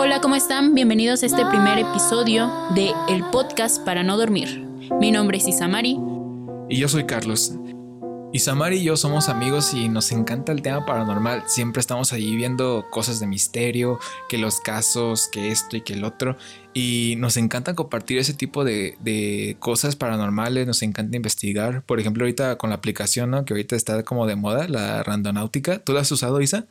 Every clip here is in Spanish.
Hola, ¿cómo están? Bienvenidos a este primer episodio de El Podcast para no dormir. Mi nombre es Isamari. Y yo soy Carlos. Isamari y yo somos amigos y nos encanta el tema paranormal. Siempre estamos allí viendo cosas de misterio, que los casos, que esto y que el otro. Y nos encanta compartir ese tipo de, cosas paranormales, nos encanta investigar. Por ejemplo, ahorita con la aplicación, ¿no? Que ahorita está como de moda, la randonáutica. ¿Tú la has usado, Isa?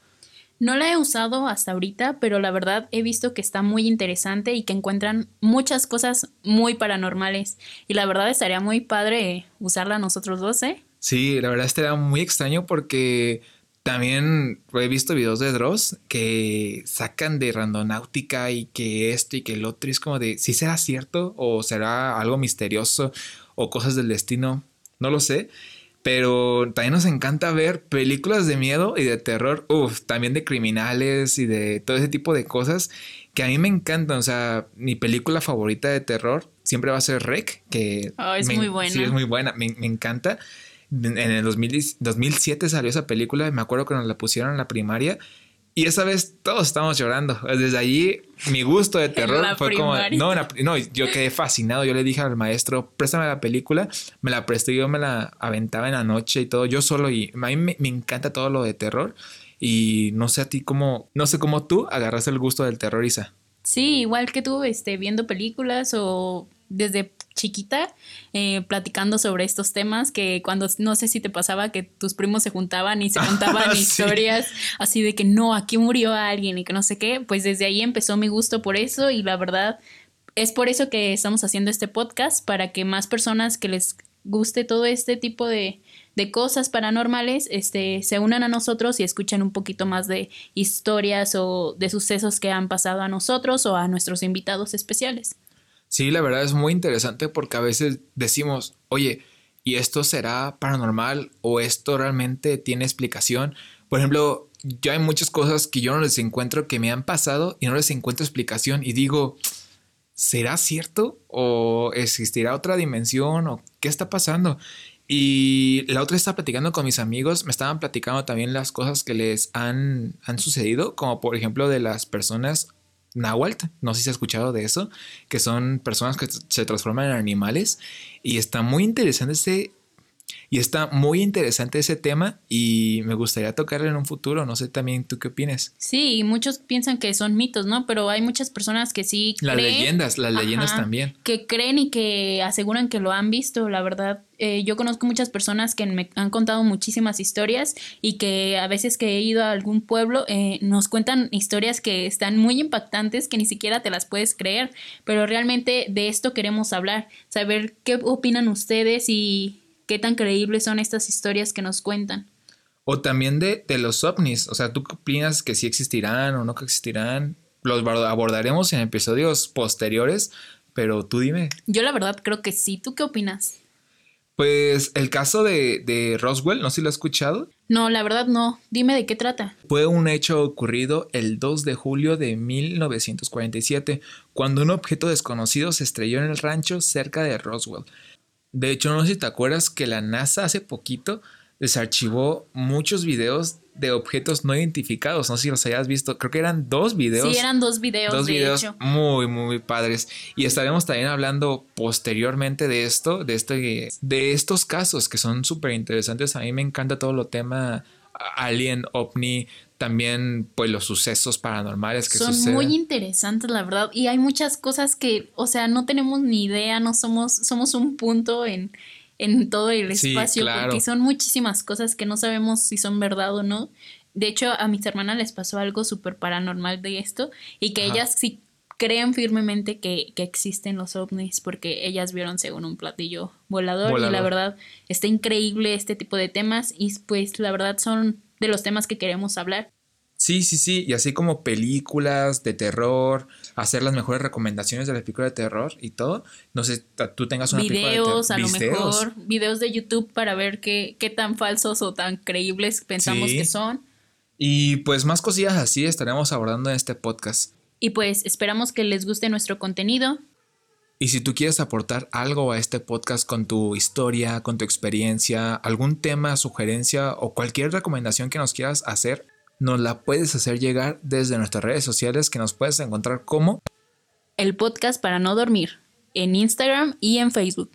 No la he usado hasta ahorita, pero la verdad he visto que está muy interesante y que encuentran muchas cosas muy paranormales. Y la verdad estaría muy padre usarla nosotros dos, ¿eh? Sí, la verdad estaría muy extraño porque también he visto videos de Dross que sacan de randonáutica y que esto y que el otro. es como de si será cierto o será algo misterioso o cosas del destino. No lo sé. Pero también nos encanta ver películas de miedo y de terror, uff, también de criminales y de todo ese tipo de cosas que a mí me encantan. O sea, mi película favorita de terror siempre va a ser Rec, que oh, es muy buena. Sí, es muy buena, me, encanta. En el 2007 salió esa película, me acuerdo que nos la pusieron en la primaria y esa vez todos estábamos llorando. Desde allí mi gusto de terror fue como... No, no, yo quedé fascinado. Yo le dije al maestro, préstame la película. Me la presté y yo me la aventaba en la noche y todo. Yo solo y a mí me, encanta todo lo de terror. Y no sé a ti cómo... No sé cómo tú agarras el gusto del terror, Isa. Sí, igual que tú, este, viendo películas o desde chiquita eh, platicando sobre estos temas que cuando no sé si te pasaba que tus primos se juntaban y se contaban historias así de que no, aquí murió alguien y que no sé qué, pues desde ahí empezó mi gusto por eso y la verdad es por eso que estamos haciendo este podcast para que más personas que les guste todo este tipo de, de cosas paranormales este, se unan a nosotros y escuchen un poquito más de historias o de sucesos que han pasado a nosotros o a nuestros invitados especiales. Sí, la verdad es muy interesante porque a veces decimos, oye, ¿y esto será paranormal o esto realmente tiene explicación? Por ejemplo, yo hay muchas cosas que yo no les encuentro que me han pasado y no les encuentro explicación y digo, ¿será cierto? ¿O existirá otra dimensión? ¿O qué está pasando? Y la otra está platicando con mis amigos, me estaban platicando también las cosas que les han, han sucedido, como por ejemplo de las personas Nahualt, no sé si has escuchado de eso, que son personas que se transforman en animales y está muy interesante ese y está muy interesante ese tema y me gustaría tocarlo en un futuro. No sé también tú qué opinas. Sí, muchos piensan que son mitos, ¿no? Pero hay muchas personas que sí. Las leyendas, las leyendas también. Que creen y que aseguran que lo han visto. La verdad, eh, yo conozco muchas personas que me han contado muchísimas historias y que a veces que he ido a algún pueblo eh, nos cuentan historias que están muy impactantes que ni siquiera te las puedes creer. Pero realmente de esto queremos hablar, saber qué opinan ustedes y qué tan creíbles son estas historias que nos cuentan. O también de, los ovnis, o sea, ¿tú opinas que sí existirán o no que existirán? Los abordaremos en episodios posteriores, pero tú dime. Yo la verdad creo que sí, ¿tú qué opinas? Pues el caso de, de, Roswell, ¿no sé si lo has escuchado? No, la verdad no. Dime de qué trata. Fue un hecho ocurrido el 2 de julio de 1947, cuando un objeto desconocido se estrelló en el rancho cerca de Roswell. De hecho, no sé si te acuerdas que la NASA hace poquito desarchivó muchos videos de objetos no identificados. No sé si los hayas visto. Creo que eran dos videos. Sí, eran dos videos. Dos videos muy, muy padres. Y estaremos también hablando posteriormente de esto, de, este, de estos casos que son súper interesantes. A mí me encanta todo lo tema alien, ovni, también pues los sucesos paranormales que son muy interesantes la verdad y hay muchas cosas que o sea no tenemos ni idea no somos somos un punto en en todo el espacio porque son muchísimas cosas que no sabemos si son verdad o no. De hecho a mis hermanas les pasó algo súper paranormal de esto y que ellas sí creen firmemente que, que, existen los ovnis porque ellas vieron según un platillo volador, volador, y la verdad está increíble este tipo de temas y pues la verdad son de los temas que queremos hablar. Sí, sí, sí, y así como películas de terror, hacer las mejores recomendaciones de la película de terror y todo. No sé, tú tengas una videos, a lo mejor, videos de YouTube para ver qué, qué tan falsos o tan creíbles pensamos que son. Y pues más cosillas así estaremos abordando en este podcast. Y pues esperamos que les guste nuestro contenido. Y si tú quieres aportar algo a este podcast con tu historia, con tu experiencia, algún tema, sugerencia o cualquier recomendación que nos quieras hacer, nos la puedes hacer llegar desde nuestras redes sociales que nos puedes encontrar como el podcast para no dormir en Instagram y en Facebook.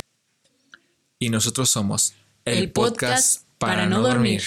Y nosotros somos el, podcast, para, no dormir.